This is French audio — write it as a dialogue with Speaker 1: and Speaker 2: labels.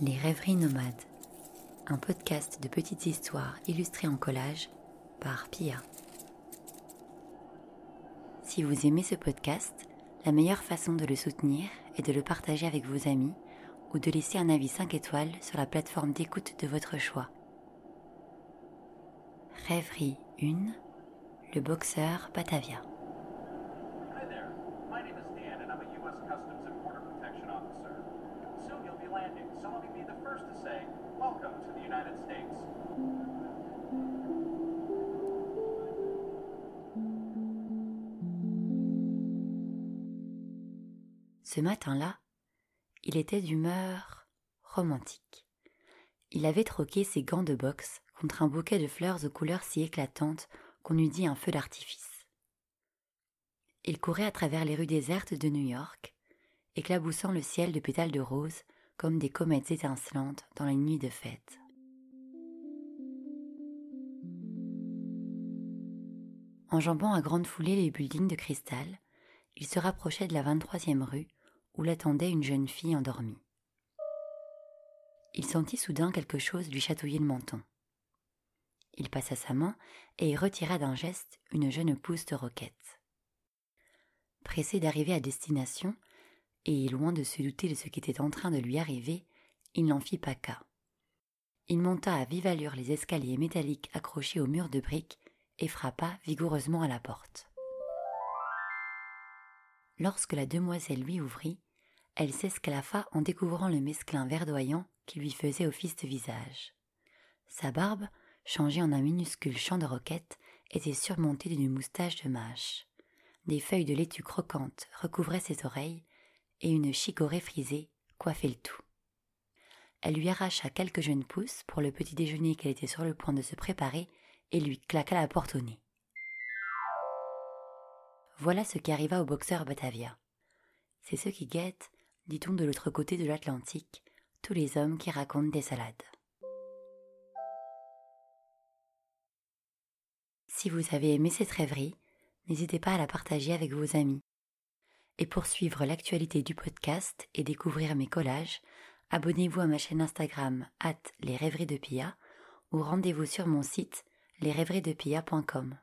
Speaker 1: Les rêveries nomades, un podcast de petites histoires illustrées en collage par Pia. Si vous aimez ce podcast, la meilleure façon de le soutenir est de le partager avec vos amis ou de laisser un avis 5 étoiles sur la plateforme d'écoute de votre choix. Rêverie 1, le boxeur Batavia.
Speaker 2: Hi there. My name is Dan, and I'm a U.S. Customs and Border Protection officer. Soon you'll be landing, be the first to say, welcome to the United States.
Speaker 1: Ce matin-là, il était d'humeur romantique. Il avait troqué ses gants de boxe contre un bouquet de fleurs aux couleurs si éclatantes qu'on eût dit un feu d'artifice. Il courait à travers les rues désertes de New York, éclaboussant le ciel de pétales de rose comme des comètes étincelantes dans les nuits de fête. Enjambant à grande foulée les buildings de cristal, il se rapprochait de la 23e rue où l'attendait une jeune fille endormie. Il sentit soudain quelque chose lui chatouiller le menton. Il passa sa main et retira d'un geste une jeune pousse de roquette. Pressé d'arriver à destination, et loin de se douter de ce qui était en train de lui arriver, il n'en fit pas cas. Il monta à vive allure les escaliers métalliques accrochés au mur de briques et frappa vigoureusement à la porte. Lorsque la demoiselle lui ouvrit, elle s'esclaffa en découvrant le mesclin verdoyant qui lui faisait office de visage. Sa barbe, changée en un minuscule champ de roquette, était surmontée d'une moustache de mâche. Des feuilles de laitue croquantes recouvraient ses oreilles, et une chicorée frisée coiffait le tout. Elle lui arracha quelques jeunes pousses pour le petit déjeuner qu'elle était sur le point de se préparer et lui claqua la porte au nez. Voilà ce qui arriva au boxeur Batavia. C'est ce qui guette, dit-on de l'autre côté de l'Atlantique, tous les hommes qui racontent des salades. Si vous avez aimé cette rêverie, n'hésitez pas à la partager avec vos amis. Et pour suivre l'actualité du podcast et découvrir mes collages, abonnez-vous à ma chaîne Instagram at les rêveries de Pia ou rendez-vous sur mon site lesrêveriesdepia.com.